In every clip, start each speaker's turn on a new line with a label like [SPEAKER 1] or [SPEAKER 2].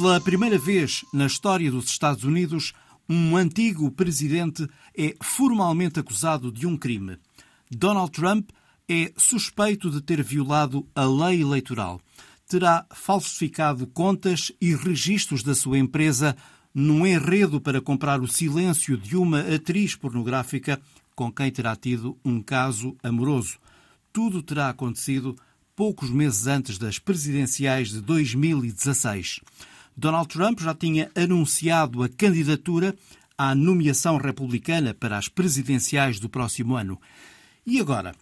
[SPEAKER 1] Pela primeira vez na história dos Estados Unidos, um antigo presidente é formalmente acusado de um crime. Donald Trump é suspeito de ter violado a lei eleitoral. Terá falsificado contas e registros da sua empresa num enredo para comprar o silêncio de uma atriz pornográfica com quem terá tido um caso amoroso. Tudo terá acontecido poucos meses antes das presidenciais de 2016. Donald Trump já tinha anunciado a candidatura à nomeação republicana para as presidenciais do próximo ano. E agora?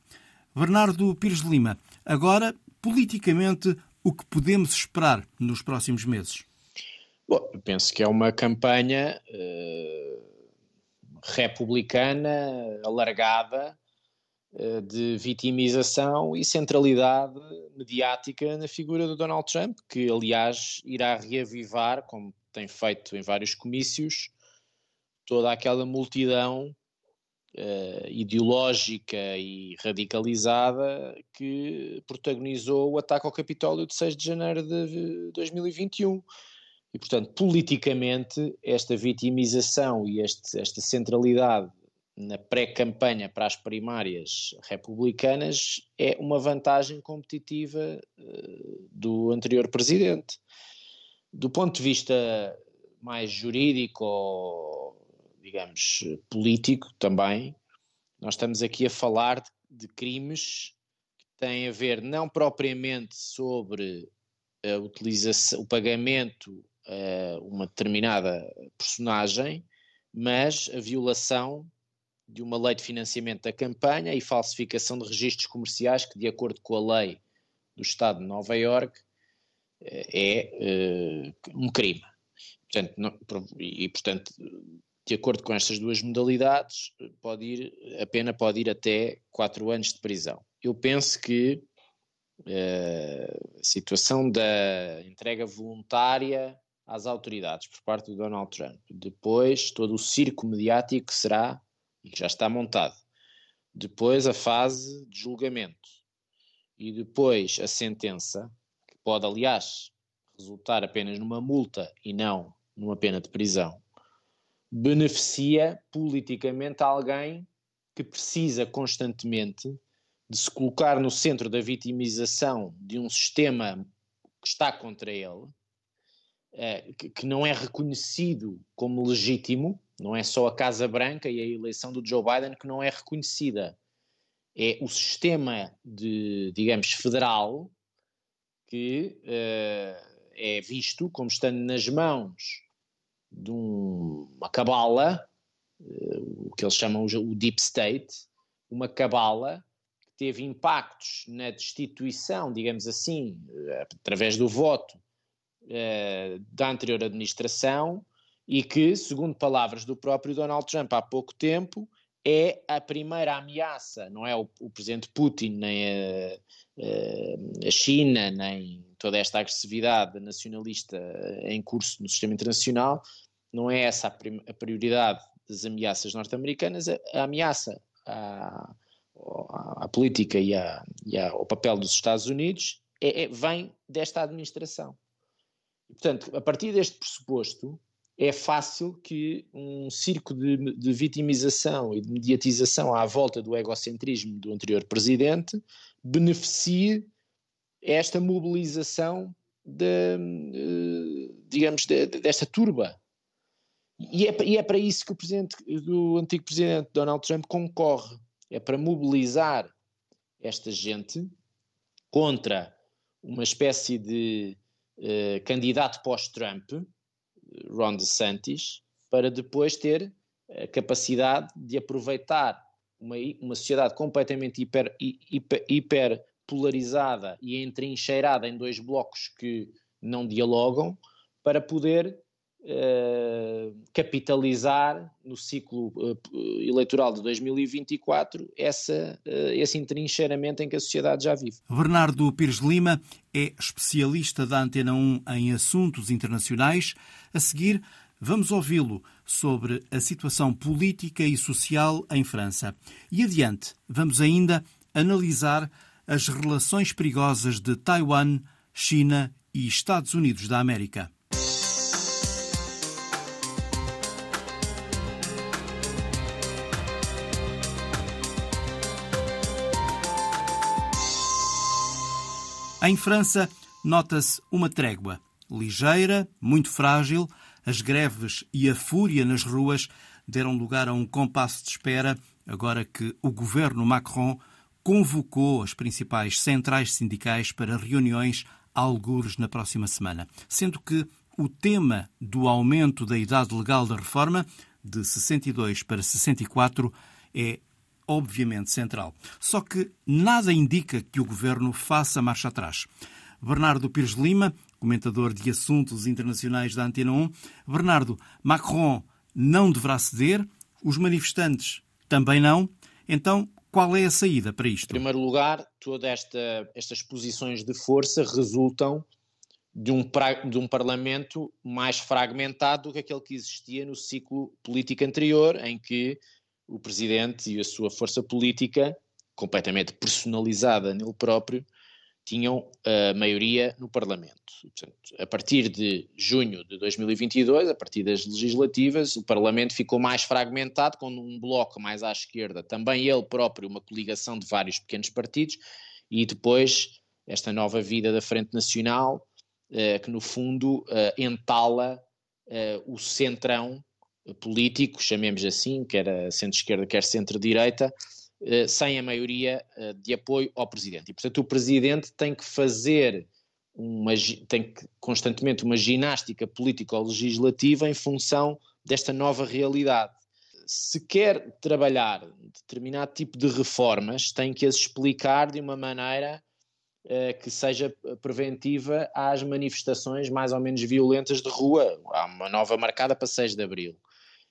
[SPEAKER 1] Bernardo Pires Lima, agora, politicamente, o que podemos esperar nos próximos meses?
[SPEAKER 2] Bom, penso que é uma campanha uh, republicana alargada de vitimização e centralidade mediática na figura do Donald Trump, que aliás irá reavivar, como tem feito em vários comícios, toda aquela multidão uh, ideológica e radicalizada que protagonizou o ataque ao Capitólio de 6 de janeiro de 2021 e, portanto, politicamente, esta vitimização e este, esta centralidade na pré-campanha para as primárias republicanas é uma vantagem competitiva uh, do anterior presidente. Do ponto de vista mais jurídico ou, digamos, político também, nós estamos aqui a falar de, crimes que têm a ver não propriamente sobre a utilização, o pagamento uh, uma determinada personagem, mas a violação de uma lei de financiamento da campanha e falsificação de registros comerciais que, de acordo com a lei do Estado de Nova Iorque, é uh, um crime. Portanto, não, e, portanto, de acordo com estas duas modalidades, pode ir, a pena pode ir até quatro anos de prisão. Eu penso que uh, a situação da entrega voluntária às autoridades por parte do Donald Trump. Depois, todo o circo mediático que será já está montado. Depois, a fase de julgamento. E depois, a sentença, que pode, aliás, resultar apenas numa multa e não numa pena de prisão, beneficia politicamente alguém que precisa constantemente de se colocar no centro da vitimização de um sistema que está contra ele eh, que, não é reconhecido como legítimo, não é só a Casa Branca e a eleição do Joe Biden que não é reconhecida. É o sistema de, digamos, federal que uh, é visto como estando nas mãos de um, uma cabala, uh, o que eles chamam o Deep State, uma cabala que teve impactos na destituição, digamos assim, através do voto eh, da anterior administração e que, segundo palavras do próprio Donald Trump há pouco tempo, é a primeira ameaça, não é o, o presidente Putin, nem a, a, China, nem toda esta agressividade nacionalista em curso no sistema internacional, não é essa a, a prioridade das ameaças norte-americanas, a, a, ameaça à, à, política e, e ao papel dos Estados Unidos é, é, vem desta administração. Portanto, a partir deste pressuposto, é fácil que um circo de, de, vitimização e de mediatização à volta do egocentrismo do anterior presidente beneficie esta mobilização de, eh, digamos, de, desta turba. E é, e é, para isso que o presidente, do antigo presidente Donald Trump concorre. É para mobilizar esta gente contra uma espécie de eh, candidato pós-Trump, Ron DeSantis, para depois ter a capacidade de aproveitar uma, uma sociedade completamente hiper, hiper, hiper polarizada e entrincheirada em dois blocos que não dialogam para poder capitalizar no ciclo uh, eleitoral de 2024 essa, uh, esse entrincheiramento em que a sociedade já vive.
[SPEAKER 1] Bernardo Pires Lima é especialista da Antena 1 em assuntos internacionais. A seguir, vamos ouvi-lo sobre a situação política e social em França. E adiante, vamos ainda analisar as relações perigosas de Taiwan, China e Estados Unidos da América. Em França, nota-se uma trégua. Ligeira, muito frágil, as greves e a fúria nas ruas deram lugar a um compasso de espera, agora que o governo Macron convocou as principais centrais sindicais para reuniões algures na próxima semana, sendo que o tema do aumento da idade legal da reforma de 62 para 64 é obviamente central. Só que nada indica que o governo faça marcha atrás. Bernardo Pires Lima, comentador de assuntos internacionais da Antena 1. Bernardo, Macron não deverá ceder, os manifestantes também não. Então, qual é a saída para isto?
[SPEAKER 2] Em primeiro lugar, todas esta, estas posições de força resultam de um, de um Parlamento mais fragmentado do que aquele que existia no ciclo político anterior, em que o Presidente e a sua força política, completamente personalizada nele próprio, tinham a maioria no Parlamento. Portanto, a partir de junho de 2022, a partir das legislativas, o Parlamento ficou mais fragmentado, com um bloco mais à esquerda, também ele próprio, uma coligação de vários pequenos partidos, e depois esta nova vida da Frente Nacional, eh, que no fundo eh, entala eh, o centrão político, chamemos assim, quer centro-esquerda, quer centro-direita, eh, sem a maioria eh, de apoio ao presidente. E, portanto, o presidente tem que fazer uma, tem que, constantemente uma ginástica político-legislativa em função desta nova realidade. Se quer trabalhar determinado tipo de reformas, tem que as explicar de uma maneira uh, que seja preventiva às manifestações mais ou menos violentas de rua. Há uma nova marcada para 6 de abril.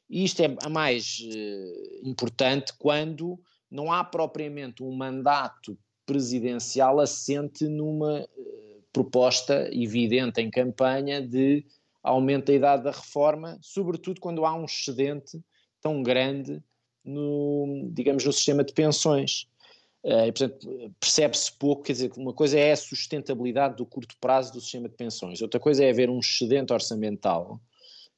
[SPEAKER 2] E isto é a mais uh, importante quando não há propriamente um mandato presidencial assente numa uh, proposta evidente em campanha de aumento da idade da reforma, sobretudo quando há um excedente tão grande no, digamos, no sistema de pensões. Uh, e, portanto, percebe-se pouco, quer dizer, uma coisa é a sustentabilidade do curto prazo do sistema de pensões, outra coisa é haver um excedente orçamental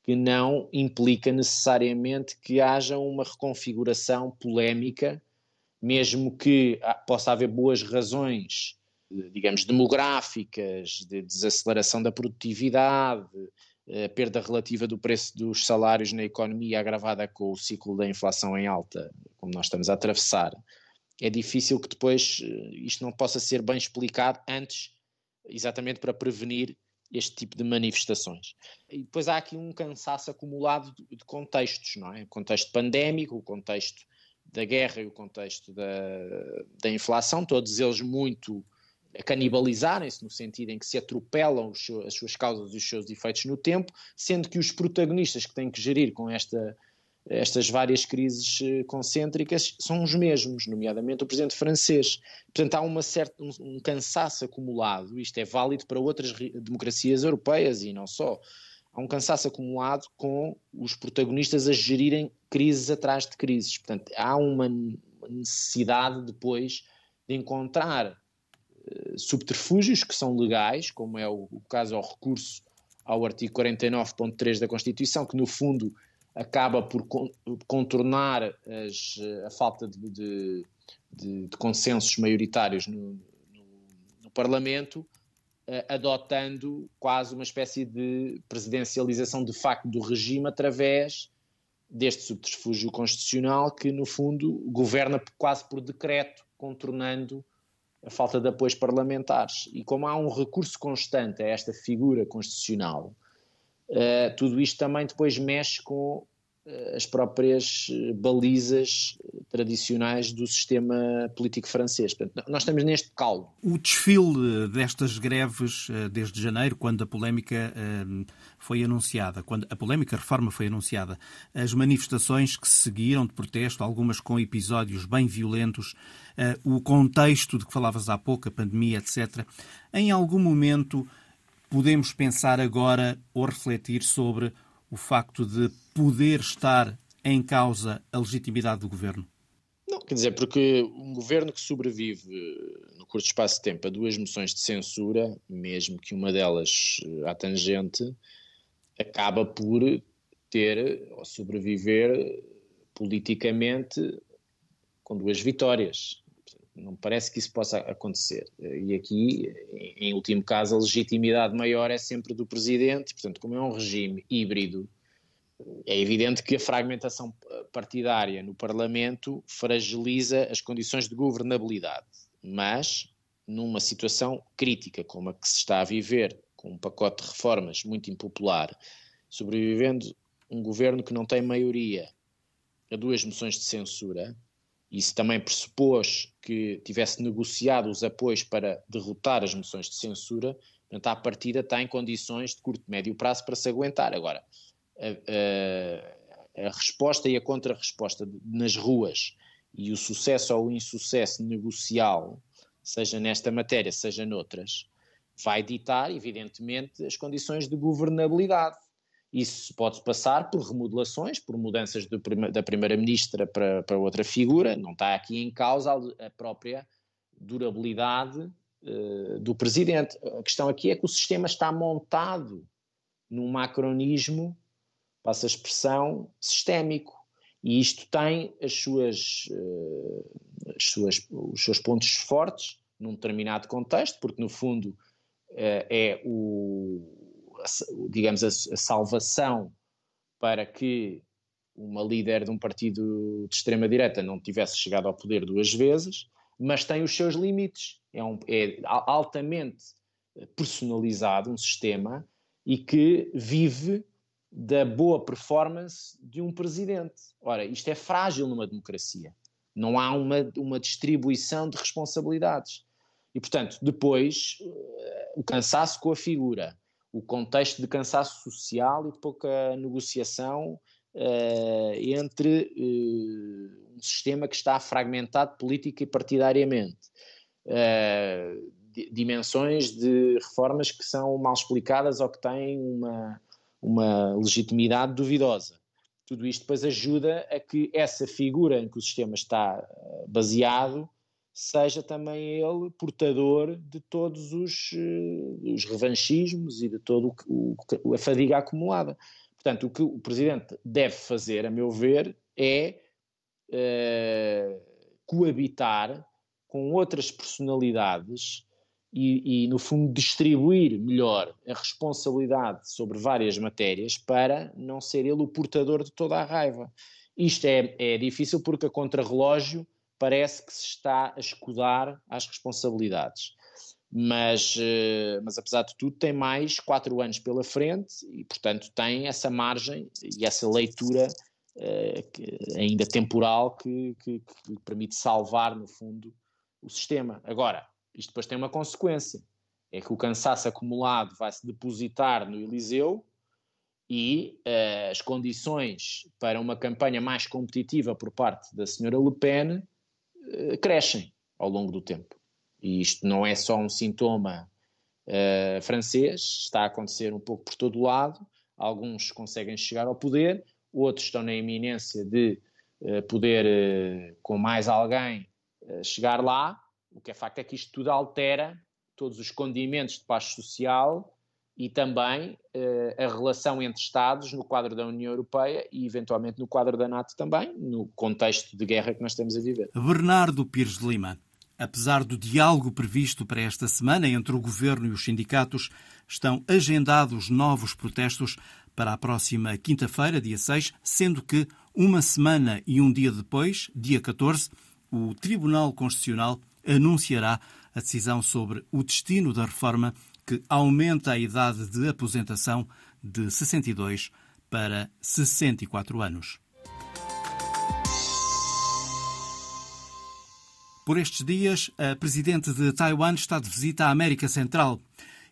[SPEAKER 2] que não implica necessariamente que haja uma reconfiguração polémica, mesmo que possa haver boas razões, digamos, demográficas, de desaceleração da produtividade, perda relativa do preço dos salários na economia agravada com o ciclo da inflação em alta, como nós estamos a atravessar. É difícil que depois eh, isto não possa ser bem explicado antes, exatamente para prevenir este tipo de manifestações. E depois há aqui um cansaço acumulado de, contextos, não é? O contexto pandémico, o contexto da guerra e o contexto da, da inflação, todos eles muito a canibalizarem-se, no sentido em que se atropelam as suas causas e os seus efeitos no tempo, sendo que os protagonistas que têm que gerir com esta estas várias crises eh, concêntricas são os mesmos, nomeadamente o presidente francês. Portanto, há uma certa, um, cansaço acumulado, isto é válido para outras democracias europeias e não só. Há um cansaço acumulado com os protagonistas a gerirem crises atrás de crises. Portanto, há uma necessidade depois de encontrar uh, subterfúgios que são legais, como é o caso ao recurso ao artigo 49.3 da Constituição, que no fundo acaba por contornar as, a falta de, de, de, de, consensos maioritários no, no, no Parlamento, eh, adotando quase uma espécie de presidencialização de facto do regime através deste subterfúgio constitucional que, no fundo, governa quase por decreto, contornando a falta de apoios parlamentares. E como há um recurso constante a esta figura constitucional, Uh, tudo isto também depois mexe com as próprias eh, balizas tradicionais do sistema político francês. Portanto, nós estamos neste caldo.
[SPEAKER 1] O desfile destas greves desde janeiro, quando a polémica foi anunciada, quando a polémica reforma foi anunciada, as manifestações que se seguiram de protesto, algumas com episódios bem violentos, o contexto de que falavas há pouco, a pandemia, etc., em algum momento podemos pensar agora ou refletir sobre o facto de poder estar em causa a legitimidade do governo?
[SPEAKER 2] Não, quer dizer, porque um governo que sobrevive no curto espaço de tempo a duas moções de censura, mesmo que uma delas à tangente, acaba por ter ou sobreviver politicamente com duas vitórias. Não parece que isso possa acontecer. E aqui, em último caso, a legitimidade maior é sempre do presidente, portanto, como é um regime híbrido, é evidente que a fragmentação partidária no Parlamento fragiliza as condições de governabilidade, mas numa situação crítica como a que se está a viver, com um pacote de reformas muito impopular, sobrevivendo um governo que não tem maioria a duas moções de censura, isso também pressupôs que tivesse negociado os apoios para derrotar as moções de censura, portanto, à partida está em condições de curto, médio prazo para se aguentar. Agora, a, a, a resposta e a contra-resposta nas ruas e o sucesso ou o insucesso negocial, seja nesta matéria, seja noutras, vai ditar, evidentemente, as condições de governabilidade. Isso pode passar por remodelações, por mudanças da Primeira-Ministra para, para outra figura, não está aqui em causa a própria durabilidade uh, do Presidente. A questão aqui é que o sistema está montado num macronismo, passa a expressão, sistémico. E isto tem as suas, uh, as suas, os seus pontos fortes num determinado contexto, porque no fundo uh, é o digamos, a, a salvação para que uma líder de um partido de extrema-direita não tivesse chegado ao poder duas vezes, mas tem os seus limites. É, um, é altamente personalizado um sistema e que vive da boa performance de um presidente. Ora, isto é frágil numa democracia. Não há uma, uma distribuição de responsabilidades. E, portanto, depois, eh, o cansaço com a figura, o contexto de cansaço social e pouca negociação uh, entre uh, um sistema que está fragmentado política e partidariamente. Uh, dimensões de reformas que são mal explicadas ou que têm uma, uma legitimidade duvidosa. Tudo isto depois ajuda a que essa figura em que o sistema está baseado seja também ele portador de todos os, uh, os revanchismos e de toda a fadiga acumulada. Portanto, o que o Presidente deve fazer, a meu ver, é uh, coabitar com outras personalidades e, e, no fundo, distribuir melhor a responsabilidade sobre várias matérias para não ser ele o portador de toda a raiva. Isto é, é difícil porque a contrarrelógio parece que se está a escudar às responsabilidades. Mas, eh, mas apesar de tudo, tem mais quatro anos pela frente e, portanto, tem essa margem e essa leitura uh, ainda temporal que, que, que permite salvar, no fundo, o sistema. Agora, isto depois tem uma consequência: é que o cansaço acumulado vai se depositar no Eliseu e uh, as condições para uma campanha mais competitiva por parte da senhora Le Pen crescem ao longo do tempo. E isto não é só um sintoma uh, francês, está a acontecer um pouco por todo o lado. Alguns conseguem chegar ao poder, outros estão na iminência de uh, poder, uh, com mais alguém, chegar lá. O que é facto é que isto tudo altera todos os condimentos de paz social e também uh, a relação entre Estados no quadro da União Europeia e, eventualmente, no quadro da NATO também, no contexto de guerra que nós estamos a viver.
[SPEAKER 1] Bernardo Pires de Lima. Apesar do diálogo previsto para esta semana entre o governo e os sindicatos, estão agendados novos protestos para a próxima quinta-feira, dia 6, sendo que uma semana e um dia depois, dia 14, o Tribunal Constitucional anunciará a decisão sobre o destino da reforma que aumenta a idade de aposentação de 62 para 64 anos. Por estes dias, a presidente de Taiwan está de visita à América Central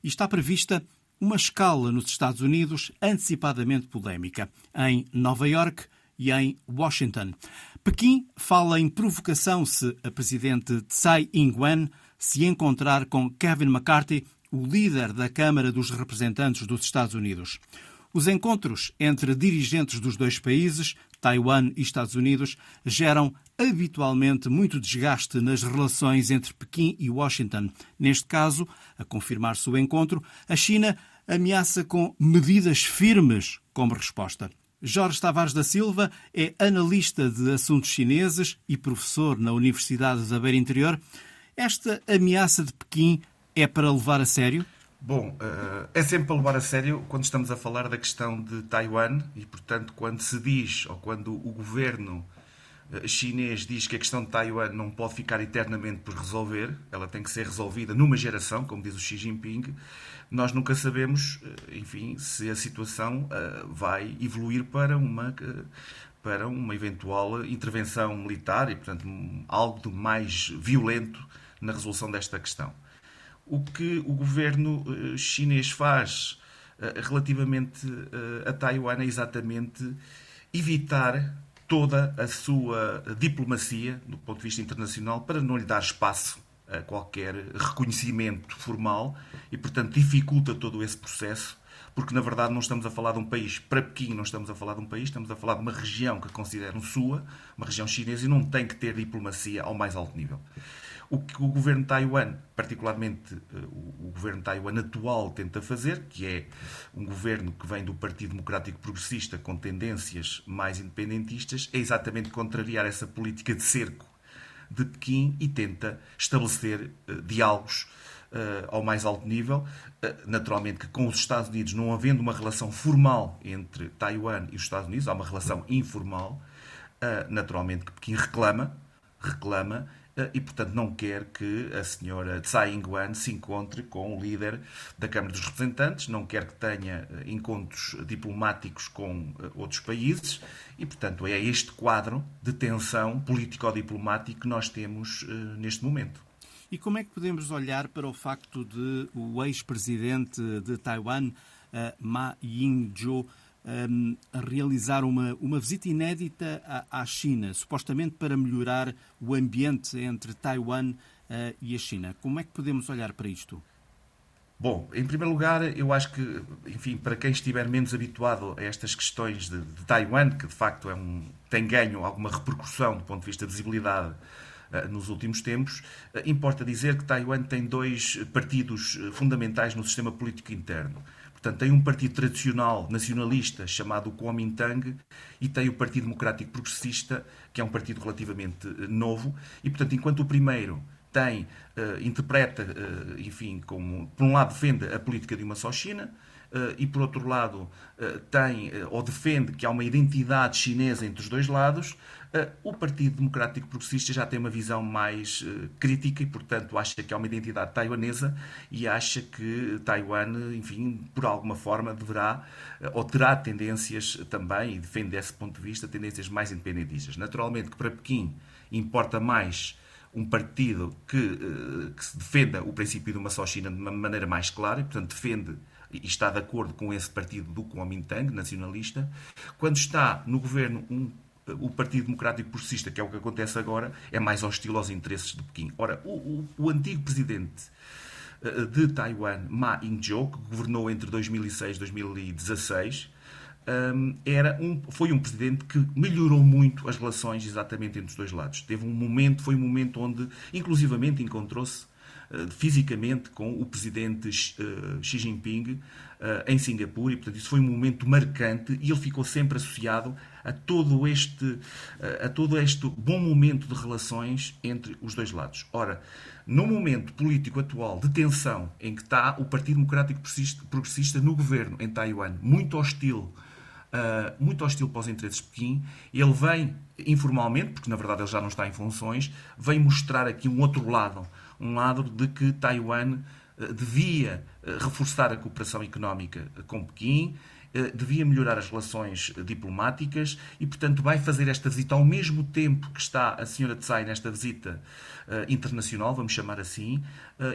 [SPEAKER 1] e está prevista uma escala nos Estados Unidos antecipadamente polémica, em Nova York e em Washington. Pequim fala em provocação se a presidente Tsai Ing-wen se encontrar com Kevin McCarthy o líder da Câmara dos Representantes dos Estados Unidos. Os encontros entre dirigentes dos dois países, Taiwan e Estados Unidos, geram habitualmente muito desgaste nas relações entre Pequim e Washington. Neste caso, a confirmar-se o encontro, a China ameaça com medidas firmes como resposta. Jorge Tavares da Silva é analista de assuntos chineses e professor na Universidade da Beira Interior. Esta ameaça de Pequim é para levar a sério?
[SPEAKER 3] Bom, eh, é sempre para levar a sério quando estamos a falar da questão de Taiwan e, portanto, quando se diz ou quando o governo eh, chinês diz que a questão de Taiwan não pode ficar eternamente por resolver, ela tem que ser resolvida numa geração, como diz o Xi Jinping, nós nunca sabemos, eh, enfim, se a situação vai evoluir para uma para uma eventual intervenção militar e, portanto, algo de mais violento na resolução desta questão. O que o governo eh, chinês faz eh, relativamente eh, a Taiwan é exatamente evitar toda a sua diplomacia do ponto de vista internacional para não lhe dar espaço a qualquer reconhecimento formal e, portanto, dificulta todo esse processo, porque na verdade não estamos a falar de um país, para Pequim não estamos a falar de um país, estamos a falar de uma região que consideram sua, uma região chinesa, e não tem que ter diplomacia ao mais alto nível. O que o governo de Taiwan, particularmente eh, o governo de Taiwan atual, tenta fazer, que é um governo que vem do Partido Democrático Progressista com tendências mais independentistas, é exatamente contrariar essa política de cerco de Pequim e tenta estabelecer uh, diálogos uh, ao mais alto nível. Naturalmente que com os Estados Unidos, não havendo uma relação formal entre Taiwan e os Estados Unidos, há uma relação informal, naturalmente que Pequim reclama, reclama eh, e, portanto, não quer que a senhora Tsai Ing-wen se encontre com o líder da Câmara dos Representantes, não quer que tenha eh, encontros diplomáticos com eh, outros países e, portanto, é este quadro de tensão político-diplomático que nós temos neste momento.
[SPEAKER 1] E como é que podemos olhar para o facto de o ex-presidente de Taiwan, Ma Ying-jeou, um, a realizar uma, uma visita inédita à, à, China, supostamente para melhorar o ambiente entre Taiwan uh, e a China. Como é que podemos olhar para isto?
[SPEAKER 3] Bom, em primeiro lugar, eu acho que, enfim, para quem estiver menos habituado a estas questões de, de Taiwan, que de facto é um, tem ganho alguma repercussão do ponto de vista de visibilidade uh, nos últimos tempos, uh, importa dizer que Taiwan tem dois partidos fundamentais no sistema político interno. Portanto, tem um partido tradicional nacionalista chamado Kuomintang e tem o Partido Democrático Progressista, que é um partido relativamente eh, novo. E, portanto, enquanto o primeiro tem, uh, interpreta, uh, enfim, como, por um lado, defende a política de uma só China, e por outro lado, tem ou defende que há uma identidade chinesa entre os dois lados, eh, o Partido Democrático Progressista já tem uma visão mais eh, crítica e, portanto, acha que há uma identidade taiwanesa e acha que Taiwan, enfim, por alguma forma deverá eh, ou terá tendências também, e defende desse ponto de vista, tendências mais independentistas. Naturalmente que para Pequim importa mais um partido que, que se defenda o princípio de uma só China de uma maneira mais clara e, portanto, defende e está de acordo com esse partido do Kuomintang, nacionalista, quando está no governo um o Partido Democrático Progressista, que é o que acontece agora, é mais hostil aos interesses de Pequim. Ora, o, o, o antigo presidente eh, de Taiwan, Ma Ying-jeou, que governou entre 2006 e 2016, ehm, era um, foi um presidente que melhorou muito as relações exatamente entre os dois lados. Teve um momento, foi um momento onde, inclusivamente, encontrou-se fisicamente com o presidente uh, Xi Jinping uh, em Singapura e, portanto, isso foi um momento marcante e ele ficou sempre associado a todo este, a todo este bom momento de relações entre os dois lados. Ora, no momento político atual de tensão em que está o Partido Democrático Progressista no governo em Taiwan, muito hostil Uh, muito hostil para os interesses de Pequim. Ele vem, informalmente, porque na verdade ele já não está em funções, vem mostrar aqui um outro lado. Um lado de que Taiwan uh, devia uh, reforçar a cooperação económica com Pequim, eh, devia melhorar as relações diplomáticas e, portanto, vai fazer esta visita ao mesmo tempo que está a senhora Tsai nesta visita uh, internacional, vamos chamar assim,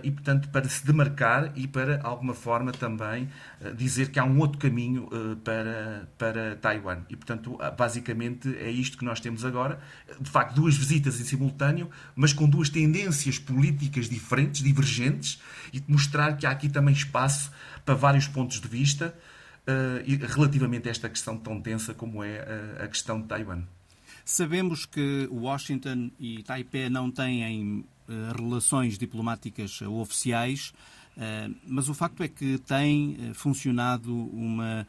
[SPEAKER 3] e, portanto, para se demarcar e para, alguma forma, também dizer que há um outro caminho para, para Taiwan. E, portanto, basicamente é isto que nós temos agora. De facto, duas visitas em simultâneo, mas com duas tendências políticas diferentes, divergentes, e mostrar que há aqui também espaço para vários pontos de vista. Eh, relativamente a esta questão tão tensa como é a questão de Taiwan.
[SPEAKER 1] Sabemos que Washington e Taipei não têm eh, relações diplomáticas oficiais, eh, mas o facto é que tem funcionado uma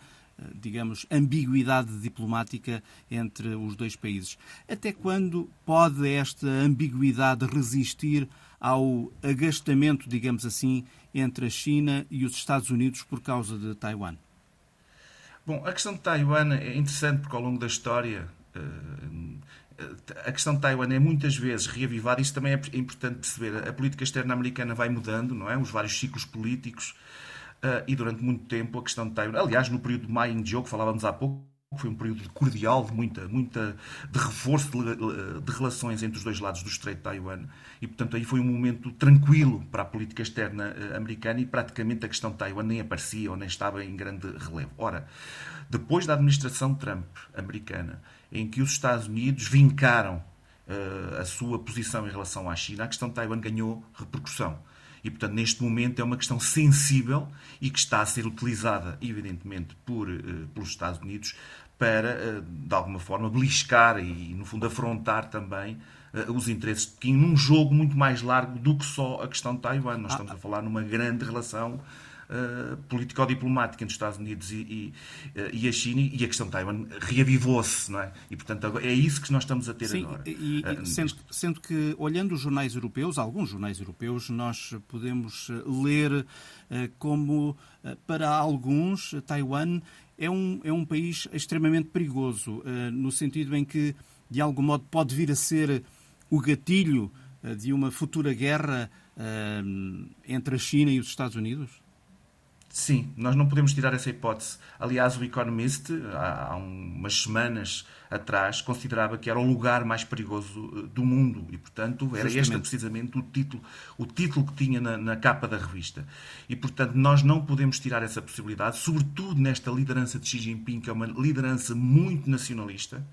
[SPEAKER 1] digamos, ambiguidade diplomática entre os dois países. Até quando pode esta ambiguidade resistir ao agastamento, digamos assim, entre a China e os Estados Unidos por causa de Taiwan?
[SPEAKER 3] Bom, a questão de Taiwan é interessante porque ao longo da história a questão de Taiwan é muitas vezes reavivada, isso também é importante perceber. A política externa americana vai mudando, não é? Os vários ciclos políticos uh, e durante muito tempo a questão de Taiwan. Aliás, no período de Maia Zhou, que falávamos há pouco, foi um período cordial, de muita, muita de reforço de, de, relações entre os dois lados do Estreito de Taiwan. E, portanto, aí foi um momento tranquilo para a política externa uh, americana e praticamente a questão de Taiwan nem aparecia ou nem estava em grande relevo. Ora, depois da administração Trump americana, em que os Estados Unidos vincaram uh, a sua posição em relação à China, a questão de Taiwan ganhou repercussão. E, portanto, neste momento é uma questão sensível e que está a ser utilizada, evidentemente, por, uh, pelos Estados Unidos para, uh, de alguma forma, beliscar e, no fundo, afrontar também os interesses de Pequim num jogo muito mais largo do que só a questão de Taiwan. Nós ah, estamos a falar numa grande relação uh, político-diplomática entre os Estados Unidos e, e, uh, e, a China e a questão de Taiwan reavivou-se, não é? E, portanto, é isso que nós estamos a ter
[SPEAKER 1] Sim,
[SPEAKER 3] agora.
[SPEAKER 1] E, uh, sendo, sendo, que, olhando os jornais europeus, alguns jornais europeus, nós podemos ler como, para alguns, Taiwan é um, é um país extremamente perigoso, no sentido em que, de algum modo, pode vir a ser o gatilho de uma futura guerra entre a China e os Estados Unidos?
[SPEAKER 3] Sim, nós não podemos tirar essa hipótese. Aliás, o Economist, há, umas semanas atrás, considerava que era o lugar mais perigoso eh, do mundo e, portanto, era Justamente. este precisamente o título, o título que tinha na, na, capa da revista. E, portanto, nós não podemos tirar essa possibilidade, sobretudo nesta liderança de Xi Jinping, que é uma liderança muito nacionalista,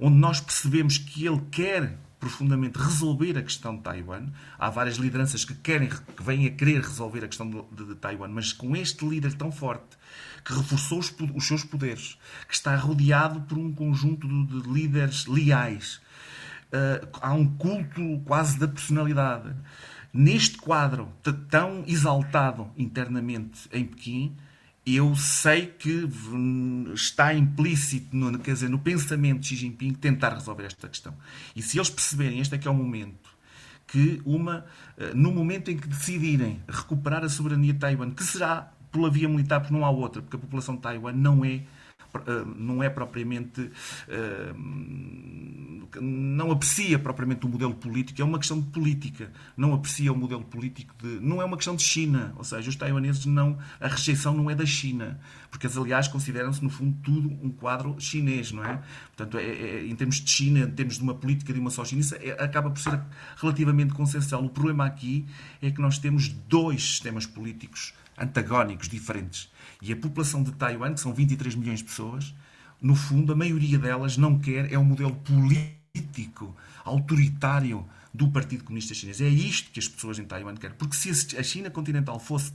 [SPEAKER 3] onde nós percebemos que ele quer profundamente resolver a questão de Taiwan. Há várias lideranças que querem, que vêm a querer resolver a questão de, de, Taiwan, mas com este líder tão forte, que reforçou os, os, seus poderes, que está rodeado por um conjunto de, de líderes leais, uh, há um culto quase da personalidade. Neste quadro tão exaltado internamente em Pequim, eu sei que está implícito no, quer dizer, no pensamento de Xi Jinping tentar resolver esta questão. E se eles perceberem, este é que é o momento, que uma, eh, no momento em que decidirem recuperar a soberania de Taiwan, que será pela via militar, porque não há outra, porque a população de Taiwan não é não é propriamente. Eh, não aprecia propriamente o modelo político, é uma questão de política. Não aprecia o modelo político de. Não é uma questão de China, ou seja, os taiwaneses não. A rejeição não é da China, porque eles, aliás, consideram-se, no fundo, tudo um quadro chinês, não é? Portanto, é, é, em termos de China, em termos de uma política de uma só China, isso é, acaba por ser relativamente consensual. O problema aqui é que nós temos dois sistemas políticos antagónicos, diferentes. E a população de Taiwan, que são 23 milhões de pessoas, no fundo, a maioria delas não quer é o modelo político, autoritário do Partido Comunista Chinês. É isto que as pessoas em Taiwan querem. Porque se a China continental fosse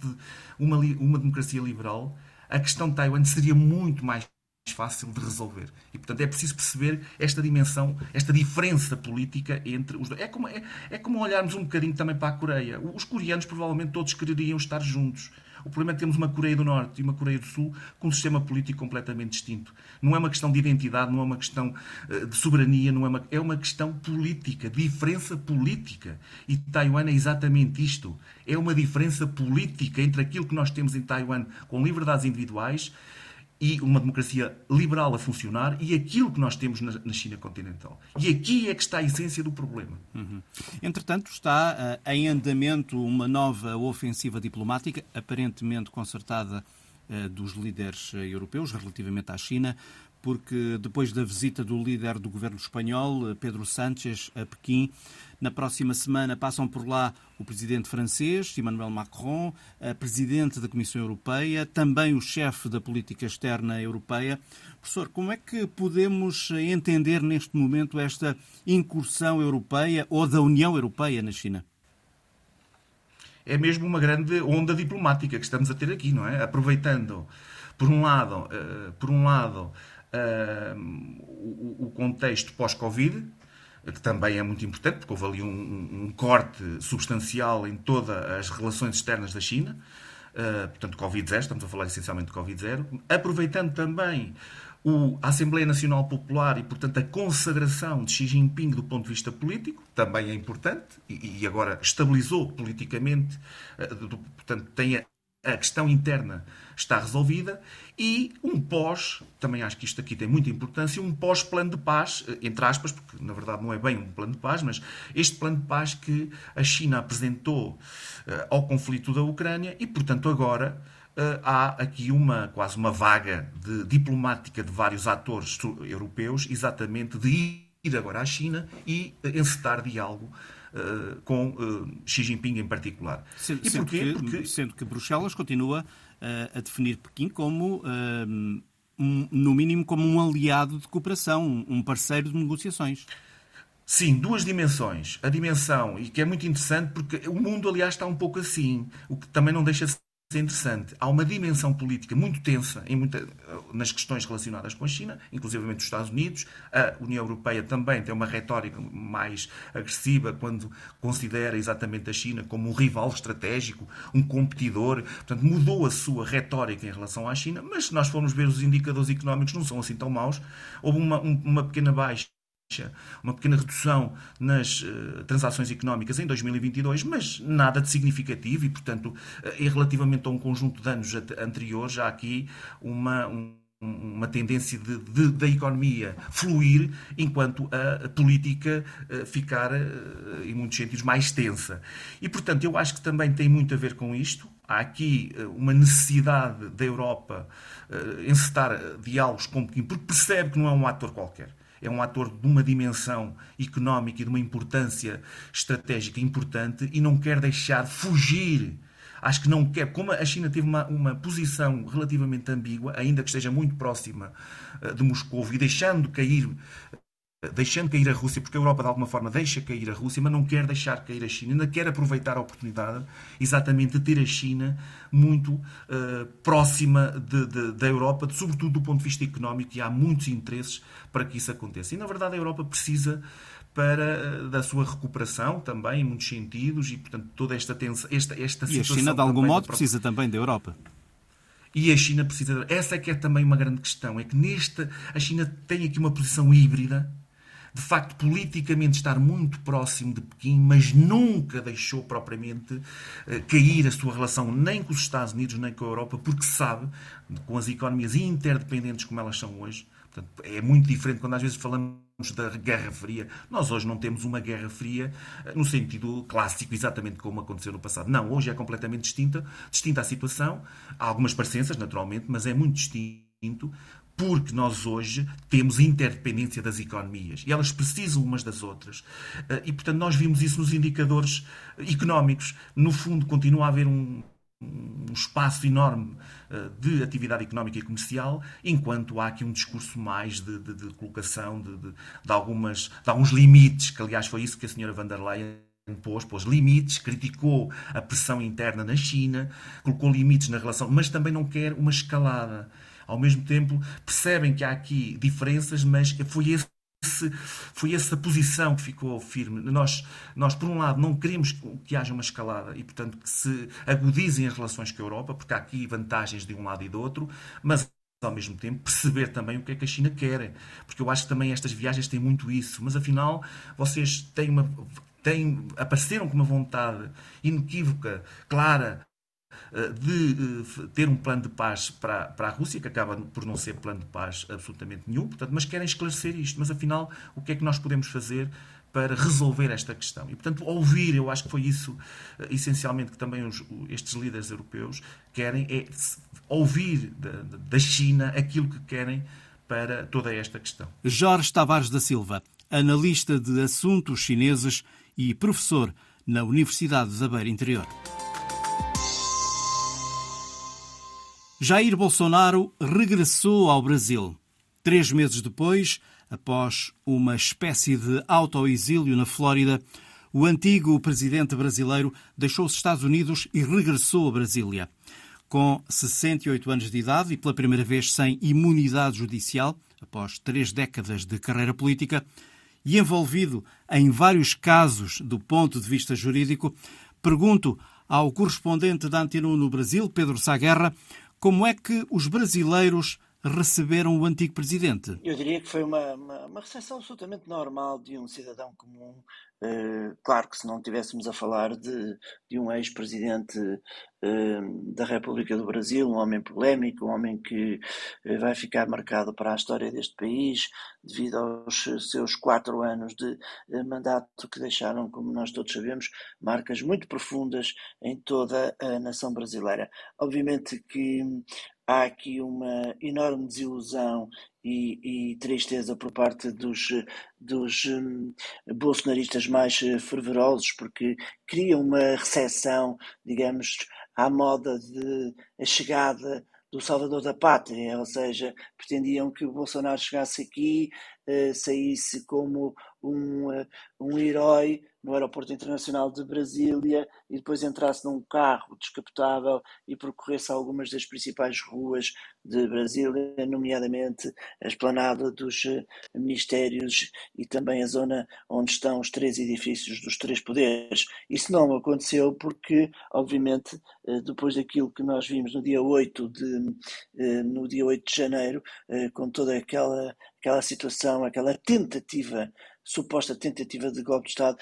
[SPEAKER 3] uma, uma democracia liberal, a questão de Taiwan seria muito mais fácil de resolver. E, portanto, é preciso perceber esta dimensão, esta diferença política entre os dois. É como, é, é como olharmos um bocadinho também para a Coreia. Os coreanos provavelmente todos quereriam estar juntos. O problema é que temos uma Coreia do Norte e uma Coreia do Sul com um sistema político completamente distinto. Não é uma questão de identidade, não é uma questão eh, de soberania, não é uma, é uma questão política, diferença política. E Taiwan é exatamente isto. É uma diferença política entre aquilo que nós temos em Taiwan com liberdades individuais e uma democracia liberal a funcionar e aquilo que nós temos na, China continental. E aqui é que está a essência do problema.
[SPEAKER 1] Uhum. Entretanto, está uh, em andamento uma nova ofensiva diplomática, aparentemente concertada uh, dos líderes uh, europeus relativamente à China, porque depois da visita do líder do governo espanhol, Pedro Sánchez, a Pequim, na próxima semana passam por lá o presidente francês, Emmanuel Macron, a presidente da Comissão Europeia, também o chefe da política externa europeia. Professor, como é que podemos entender neste momento esta incursão europeia ou da União Europeia na China?
[SPEAKER 3] É mesmo uma grande onda diplomática que estamos a ter aqui, não é? Aproveitando, por um lado, uh, por um lado uh, o contexto pós-Covid, que também é muito importante, porque houve ali um, um corte substancial em todas as relações externas da China. uh, portanto, Covid-0, estamos a falar essencialmente de Covid-0, aproveitando também o, a Assembleia Nacional Popular e, portanto, a consagração de Xi Jinping do ponto de vista político, também é importante, e, e agora estabilizou politicamente, uh, do, portanto, tem a, a questão interna está resolvida e um pós, também acho que isto aqui tem muita importância, um pós-plano de paz, eh, entre aspas, porque na verdade não é bem um plano de paz, mas este plano de paz que a China apresentou uh, ao conflito da Ucrânia e, portanto, agora uh, há aqui uma quase uma vaga de, diplomática de vários atores europeus, exatamente de ir agora à China e encetar diálogo Uh, com uh, Xi Jinping em particular.
[SPEAKER 1] Sendo, e porquê? Que, Porque... sendo que Bruxelas continua a definir Pequim como, um, no mínimo, como um aliado de cooperação, um parceiro de negociações.
[SPEAKER 3] Sim, duas dimensões. A dimensão, e que é muito interessante, porque o mundo, aliás, está um pouco assim, o que também não deixa de interessante. Há uma dimensão política muito tensa em muita, nas questões relacionadas com a China, inclusive os Estados Unidos. A União Europeia também tem uma retórica mais agressiva quando considera exatamente a China como um rival estratégico, um competidor. Portanto, mudou a sua retórica em relação à China, mas se nós formos ver os indicadores económicos, não são assim tão maus. Houve uma, uma pequena baixa uma pequena redução nas uh, transações económicas em 2022, mas nada de significativo e, portanto, uh, relativamente a um conjunto de anos anteriores, há aqui uma, um, uma tendência de, de, da economia fluir, enquanto a, política uh, ficar, em muitos sentidos, mais tensa. E, portanto, eu acho que também tem muito a ver com isto. Há aqui uma necessidade da Europa encetar diálogos com Pequim, porque percebe que não é um ator qualquer é um ator de uma dimensão económica e de uma importância estratégica importante e não quer deixar fugir. Acho que não quer. Como a China teve uma, uma posição relativamente ambígua, ainda que esteja muito próxima eh, de Moscou e deixando cair deixando cair a Rússia, porque a Europa de alguma forma deixa cair a Rússia, mas não quer deixar cair a China, ainda quer aproveitar a oportunidade exatamente de ter a China muito uh, próxima de, de, da Europa, sobretudo do ponto de vista económico, e há muitos interesses para que isso aconteça. E na verdade a Europa precisa para eh, da sua recuperação também, em muitos sentidos, e portanto toda esta tensão, esta, esta
[SPEAKER 1] e a China de algum modo própria... precisa também da Europa.
[SPEAKER 3] E a China precisa. Essa é que é também uma grande questão. É que nesta. A China tem aqui uma posição híbrida de facto, politicamente estar muito próximo de Pequim, mas nunca deixou propriamente eh, cair a sua relação nem com os Estados Unidos nem com a Europa, porque sabe, com as economias interdependentes como elas são hoje, portanto, é muito diferente quando às vezes falamos da Guerra Fria. Nós hoje não temos uma Guerra Fria eh, no sentido clássico, exatamente como aconteceu no passado. Não, hoje é completamente distinta, distinta a situação. Há algumas parecenças, naturalmente, mas é muito distinto porque nós hoje temos interdependência das economias e elas precisam umas das outras. Eh, e, portanto, nós vimos isso nos indicadores económicos. No fundo, continua a haver um, um espaço enorme eh, de atividade económica e comercial, enquanto há aqui um discurso mais de, de, de colocação de, de, algumas, de alguns limites, que aliás foi isso que a senhora van der Leyen pôs, pôs limites, criticou a pressão interna na China, colocou limites na relação, mas também não quer uma escalada ao mesmo tempo percebem que há aqui diferenças, mas foi esse foi essa posição que ficou firme. Nós, nós, por um lado, não queremos que haja uma escalada e, portanto, que se agudizem as relações com a Europa, porque há aqui vantagens de um lado e do outro, mas ao mesmo tempo perceber também o que é que a China quer. Porque eu acho que também estas viagens têm muito isso. Mas afinal, vocês têm uma. Têm, apareceram com uma vontade inequívoca, clara, de eh, ter um plano de paz para, para a Rússia, que acaba por não ser plano de paz absolutamente nenhum, portanto, mas querem esclarecer isto. Mas afinal, o que é que nós podemos fazer para resolver esta questão? E, portanto, ouvir, eu acho que foi isso eh, essencialmente que também os, estes líderes europeus querem, é ouvir da, da China aquilo que querem para toda esta questão.
[SPEAKER 1] Jorge Tavares da Silva, analista de assuntos chineses e professor na Universidade da Beira Interior. Jair Bolsonaro regressou ao Brasil. Três meses depois, após uma espécie de autoexílio na Flórida, o antigo presidente brasileiro deixou os Estados Unidos e regressou a Brasília. Com 68 anos de idade e pela primeira vez sem imunidade judicial, após três décadas de carreira política, e envolvido em vários casos do ponto de vista jurídico, pergunto ao correspondente da Antena no Brasil, Pedro Saguerra, como é que os brasileiros receberam o antigo presidente?
[SPEAKER 4] Eu diria que foi uma, uma, uma recepção absolutamente normal de um cidadão comum. Uh, claro que se não estivéssemos a falar de, de um ex-presidente uh, da República do Brasil, um homem polémico, um homem que uh, vai ficar marcado para a história deste país devido aos seus quatro anos de mandato que deixaram, como nós todos sabemos, marcas muito profundas em toda a nação brasileira. Obviamente que há aqui uma enorme desilusão e, e, tristeza por parte dos, dos um, bolsonaristas mais fervorosos, porque cria uma recessão, digamos, à moda de a chegada do Salvador da Pátria, ou seja, pretendiam que o Bolsonaro chegasse aqui, uh, saísse como um, uh, um herói no Aeroporto Internacional de Brasília e depois entrasse num carro descapotável e percorresse algumas das principais ruas de Brasília, nomeadamente a esplanada dos eh, ministérios e também a zona onde estão os três edifícios dos três poderes. Isso não aconteceu porque, obviamente, eh, depois daquilo que nós vimos no dia 8 de, eh, no dia 8 de janeiro, com toda aquela, aquela situação, aquela tentativa suposta tentativa de golpe de Estado,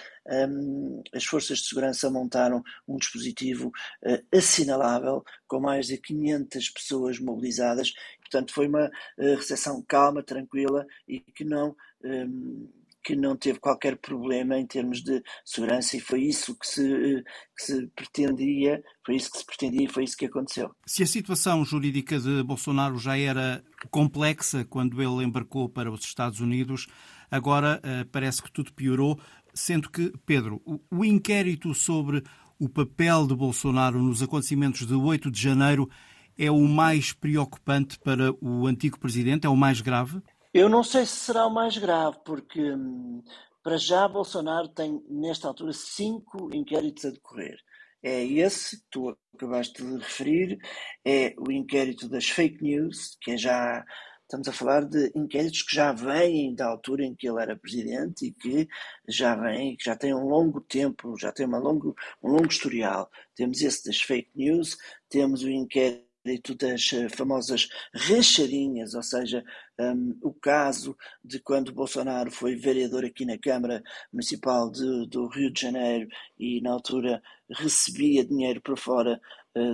[SPEAKER 4] um, as forças de segurança montaram um dispositivo uh, assinalável com mais de 500 pessoas mobilizadas. Portanto, foi uma uh, recepção calma, tranquila e que não. Um, que não teve qualquer problema em termos de segurança e foi isso que se, que se pretendia, foi isso que se pretendia e foi isso que aconteceu.
[SPEAKER 1] Se a situação jurídica de Bolsonaro já era complexa quando ele embarcou para os Estados Unidos, Agora uh, parece que tudo piorou, sendo que, Pedro, o, o inquérito sobre o papel de Bolsonaro nos acontecimentos de 8 de janeiro é o mais preocupante para o antigo presidente? É o mais grave?
[SPEAKER 4] Eu não sei se será o mais grave, porque hum, para já Bolsonaro tem, nesta altura, cinco inquéritos a decorrer. É esse que tu acabaste de referir, é o inquérito das fake news, que é já Estamos a falar de inquéritos que já vêm da altura em que ele era presidente e que já vêm, que já têm um longo tempo, já têm uma longo, um longo historial. Temos esse das fake news, temos o inquérito das eh, famosas rachadinhas, ou seja, um, o caso de quando Bolsonaro foi vereador aqui na Câmara Municipal de, do Rio de Janeiro e na altura recebia dinheiro por fora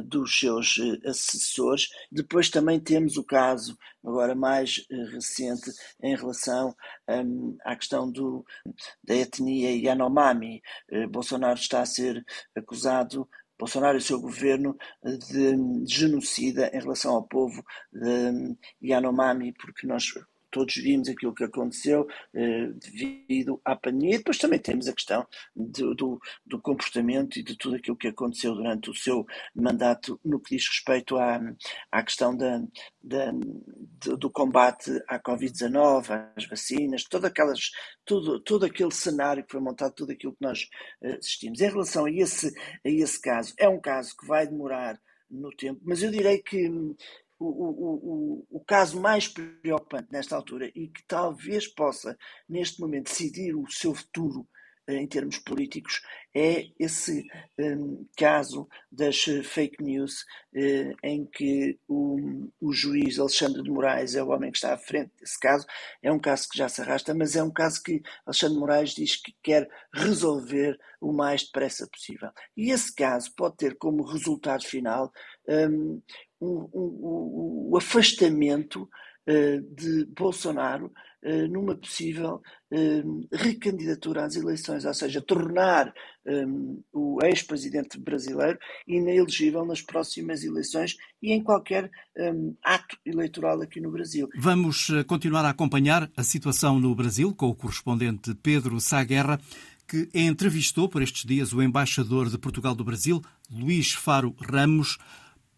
[SPEAKER 4] dos seus uh, assessores. Depois também temos o caso, agora mais uh, recente, em relação um, à questão do, da etnia Yanomami. Bolsonaro está a ser acusado Bolsonaro e o seu governo de, de genocida em relação ao povo de Yanomami, porque nós todos vimos aquilo que aconteceu eh, devido à pandemia. E depois também temos a questão de, do, do, comportamento e de tudo aquilo que aconteceu durante o seu mandato no que diz respeito à, à questão da, da, do combate à Covid-19, às vacinas, todas aquelas, tudo, todo aquele cenário que foi montado, tudo aquilo que nós eh, assistimos. Em relação a esse, a esse caso, é um caso que vai demorar no tempo, mas eu direi que o, o, o, o caso mais preocupante nesta altura e que talvez possa, neste momento, decidir o seu futuro eh, em termos políticos é esse um, caso das fake news uh, em que o, o, juiz Alexandre de Moraes é o homem que está à frente desse caso. É um caso que já se arrasta, mas é um caso que Alexandre de Moraes diz que quer resolver o mais depressa possível. E esse caso pode ter como resultado final um, o, afastamento uh, de Bolsonaro uh, numa possível uh, recandidatura às eleições, ou seja, tornar o ex-presidente brasileiro inelegível nas próximas eleições e em qualquer ato eleitoral aqui no Brasil.
[SPEAKER 1] Vamos continuar a acompanhar a situação no Brasil com o correspondente Pedro Saguerra que entrevistou por estes dias o embaixador de Portugal do Brasil, Luís Faro Ramos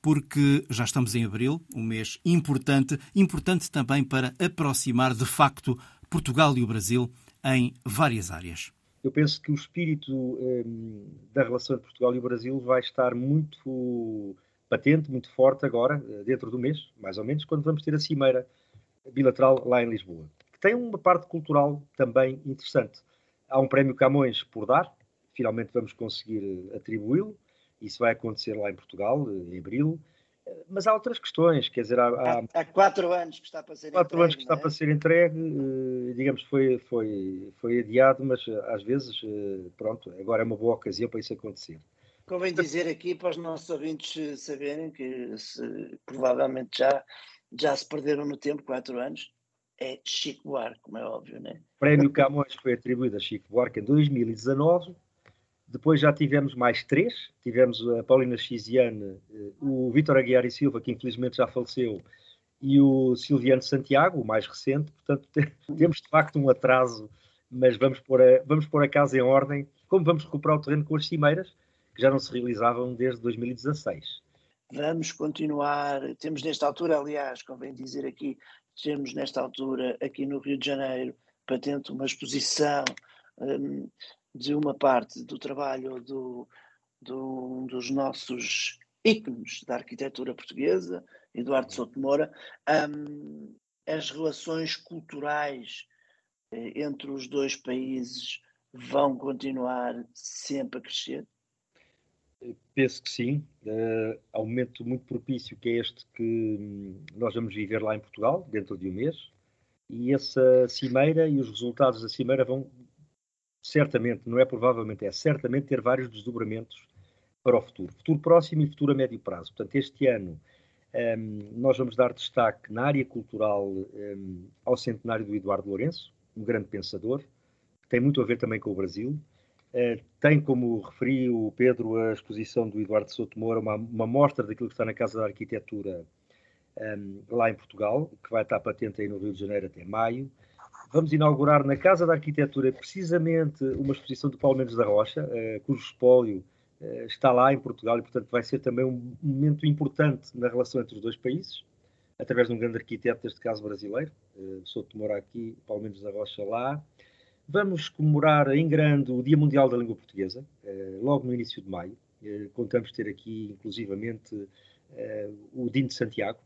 [SPEAKER 1] porque já estamos em abril, um mês importante, importante também para aproximar de facto Portugal e o Brasil em várias áreas.
[SPEAKER 5] Eu penso que o espírito um, da relação entre Portugal e o Brasil vai estar muito patente, muito forte agora, eh, dentro do mês, mais ou menos, quando vamos ter a cimeira bilateral lá em Lisboa, que tem uma parte cultural também interessante. Há um prémio Camões por dar, finalmente vamos conseguir eh, atribuí-lo, Isso vai acontecer lá em Portugal, em abril. Mas há outras questões, quer dizer, há,
[SPEAKER 4] há, há quatro anos que está para ser
[SPEAKER 5] quatro
[SPEAKER 4] entregue.
[SPEAKER 5] anos que está é? para ser entregue, eh, digamos, foi, foi, foi adiado, mas eh, às vezes, eh, pronto, agora é uma boa ocasião para isso acontecer.
[SPEAKER 4] Convém dizer aqui para os nossos ouvintes saberem que se, provavelmente já, já se perderam no tempo, quatro anos, é Chico Buarque, como é óbvio, né?
[SPEAKER 5] O Prémio Camões foi atribuído a Chico Buarque em 2019 depois já tivemos mais três. Tivemos a Paulina Xiziane, eh, o Vítor Aguiar e Silva, que infelizmente já faleceu, e o Silviano Santiago, o mais recente. Portanto, temos de facto um atraso, mas vamos pôr, a, vamos pôr a casa em ordem. Como vamos recuperar o terreno com as cimeiras, que já não se realizavam desde 2016.
[SPEAKER 4] Vamos continuar. Temos nesta altura, aliás, convém dizer aqui, temos nesta altura, aqui no Rio de Janeiro, patente uma exposição. Um, de uma parte do trabalho do, do, um dos nossos ícones da arquitetura portuguesa, Eduardo Souto Moura, um, as relações culturais eh, entre os dois países vão continuar sempre a crescer?
[SPEAKER 5] Penso que sim. Uh, há um momento muito propício que é este que hum, nós vamos viver lá em Portugal, dentro de um mês, e essa cimeira e os resultados da cimeira vão certamente, não é provavelmente, é certamente ter vários desdobramentos para o futuro. Futuro próximo e futuro a médio prazo. Portanto, este ano um, nós vamos dar destaque na área cultural um, ao centenário do Eduardo Lourenço, um grande pensador, que tem muito a ver também com o Brasil. Uh, tem, como referiu o Pedro, a exposição do Eduardo Souto Moura, uma, uma mostra daquilo que está na Casa da Arquitetura um, lá em Portugal, que vai estar patente aí no Rio de Janeiro até maio. Vamos inaugurar na Casa da Arquitetura precisamente uma exposição do Paulo Mendes da Rocha, uh, cujo espólio uh, está lá em Portugal e, portanto, vai ser também um momento importante na relação entre os dois países, através de um grande arquiteto, neste caso brasileiro, uh, Souto Moura aqui, Paulo Mendes da Rocha lá. Vamos comemorar em grande o Dia Mundial da Língua Portuguesa, logo no início de maio. contamos ter aqui, inclusivamente, o Dino de Santiago,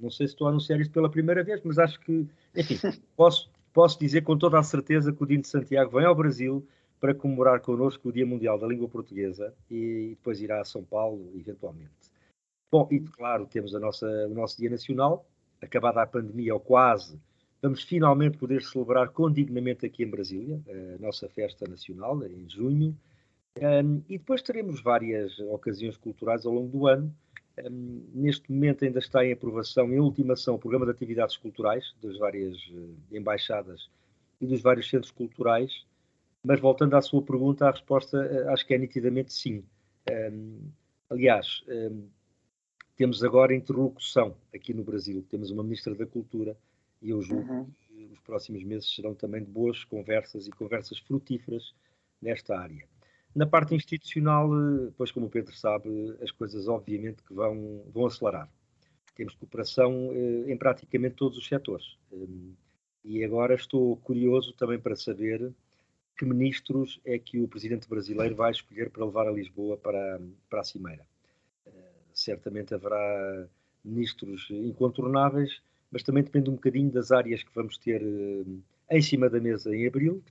[SPEAKER 5] não sei se estou a anunciar isto pela primeira vez, mas acho que, enfim, posso, posso dizer com toda a certeza que o Dino de Santiago vem ao Brasil para comemorar connosco o Dia Mundial da Língua Portuguesa e depois irá a São Paulo, eventualmente. Bom, e claro, temos a nossa, o nosso Dia Nacional, acabada a pandemia ou quase, vamos finalmente poder celebrar condignamente aqui em Brasília, a nossa festa nacional, em junho, um, e depois teremos várias ocasiões culturais ao longo do ano, neste momento ainda está em aprovação, em ultimação, o programa de atividades culturais das várias eh, embaixadas e dos vários centros culturais, mas voltando à sua pergunta, a resposta eh, acho que é nitidamente sim. aliás, temos agora interlocução aqui no Brasil, temos uma Ministra da Cultura e eu julgo uhum. que os próximos meses serão também de boas conversas e conversas frutíferas nesta área. Na parte institucional, eh, pois como o Pedro sabe, as coisas obviamente que vão, vão acelerar. Temos cooperação eh, em praticamente todos os setores. Ehm, e agora estou curioso também para saber que ministros é que o presidente brasileiro vai escolher para levar a Lisboa para, para a Cimeira. Eh, certamente haverá ministros incontornáveis, mas também depende um bocadinho das áreas que vamos ter em cima da mesa em abril,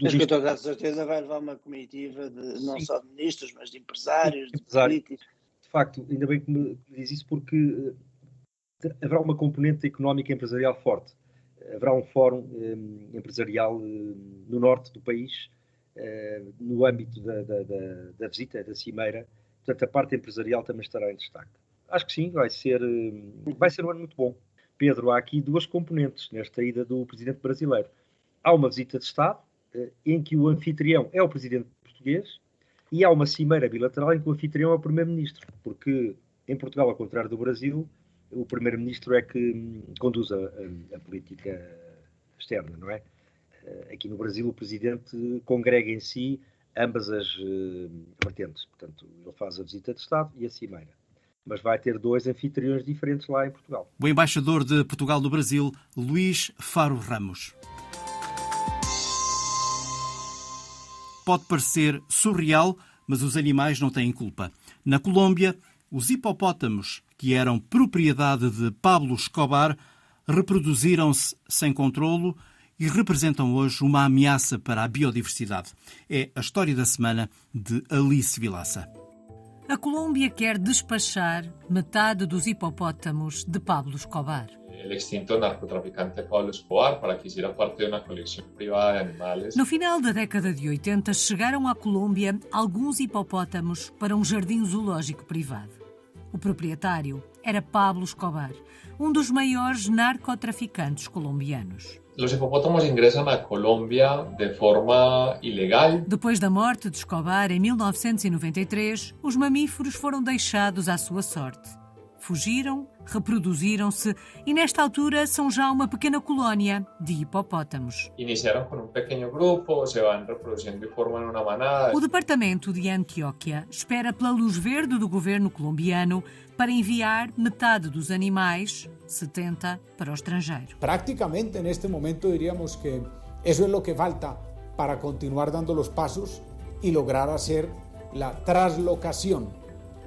[SPEAKER 4] mas com toda a certeza vai levar uma comitiva de, não só de ministros, mas de empresários, de políticos.
[SPEAKER 5] De facto, ainda bem que me diz isso, porque uh, haverá uma componente económica e empresarial forte. Haverá um fórum um, eh, empresarial uh, no norte do país, uh, no âmbito da, da, da, da, visita, da cimeira. Portanto, a parte empresarial também estará em destaque. Acho que sim, vai ser, vai ser um ano muito bom. Pedro, há aqui duas componentes nesta ida do presidente brasileiro. Há uma visita de Estado, eh, em que o anfitrião é o presidente português e há uma cimeira bilateral em que o anfitrião é o primeiro-ministro, porque em Portugal, ao contrário do Brasil, o primeiro-ministro é que hum, conduz a, a, a, política externa, não é? Eh, aqui no Brasil, o presidente congrega em si ambas as uh, vertentes. Portanto, ele faz a visita de Estado e a cimeira. Mas vai ter dois anfitriões diferentes lá em Portugal.
[SPEAKER 1] O embaixador de Portugal no Brasil, Luís Faro Ramos. Pode parecer surreal, mas os animais não têm culpa. Na Colômbia, os hipopótamos, que eram propriedade de Pablo Escobar, reproduziram-se sem controlo e representam hoje uma ameaça para a biodiversidade. É a história da semana de Alice Vilaça.
[SPEAKER 6] A Colômbia quer despachar metade dos hipopótamos de Pablo Escobar.
[SPEAKER 7] El extinto narcotraficante Pablo Escobar para que hiciera parte de uma coleção privada de animais.
[SPEAKER 6] No final da década de 80, chegaram à Colômbia alguns hipopótamos para um jardim zoológico privado. O proprietário era Pablo Escobar, um dos maiores narcotraficantes colombianos.
[SPEAKER 7] Os hipopótamos ingressam na Colômbia de forma ilegal.
[SPEAKER 6] Depois da morte de Escobar em 1993, os mamíferos foram deixados à sua sorte. Fugiram, reproduziram-se e, nesta altura, são já uma pequena colónia de hipopótamos.
[SPEAKER 7] Iniciaram com um pequeno grupo, se vão reproduzindo e formam uma manada.
[SPEAKER 6] O departamento de Antioquia espera pela luz verde do governo colombiano para enviar metade dos animais, 70, para o estrangeiro.
[SPEAKER 8] Prácticamente, neste momento, diríamos que isso é o que falta para continuar dando os passos e lograr hacer a translocação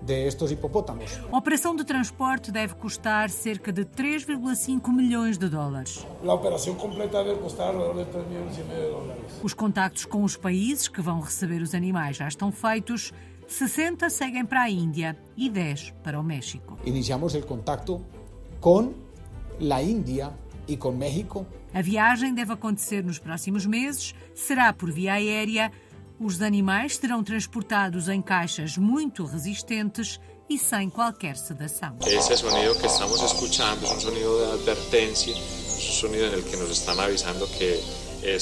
[SPEAKER 8] de estos hipopótamos.
[SPEAKER 6] A operação de transporte deve custar cerca de 3,5 milhões de dólares.
[SPEAKER 9] A operação completa deve custar alrededor de 3 milhões e meio de dólares.
[SPEAKER 6] Os contactos com os países que vão receber os animais já estão feitos. 60 seguem para a Índia e 10 para o México.
[SPEAKER 8] Iniciamos o contacto com a Índia e com México.
[SPEAKER 6] A viagem deve acontecer nos próximos meses, será por via aérea os animais serão transportados em caixas muito resistentes e sem qualquer sedação.
[SPEAKER 7] Esse sonido que estamos escuchando é um sonido de advertência, um sonido no que nos estão avisando que é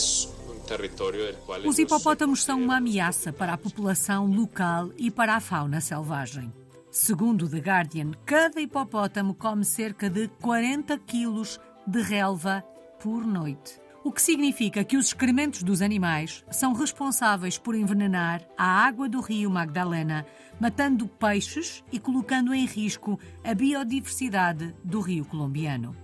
[SPEAKER 7] um território
[SPEAKER 6] Os hipopótamos são uma ameaça para a população local e para a fauna selvagem. Segundo The Guardian, cada hipopótamo come cerca de 40 quilos de relva por noite o que significa que os excrementos dos animais são responsáveis por envenenar a água do rio Magdalena, matando peixes e colocando em risco a biodiversidade do rio colombiano.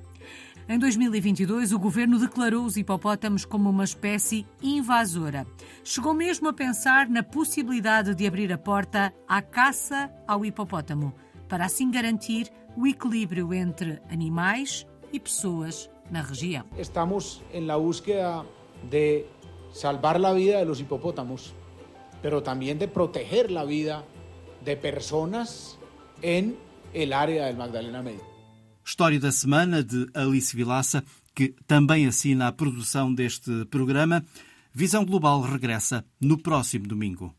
[SPEAKER 6] Em 2022, o governo declarou os hipopótamos como uma espécie invasora. Chegou mesmo a pensar na possibilidade de abrir a porta à caça ao hipopótamo, para assim garantir o equilíbrio entre animais e pessoas na região.
[SPEAKER 8] Estamos en la búsqueda de salvar la vida de los hipopótamos, pero también de proteger la vida de personas en el área del Magdalena Medio.
[SPEAKER 1] História da semana de Alice Vilaça, que também assina a produção deste programa. Visão Global regressa no próximo domingo.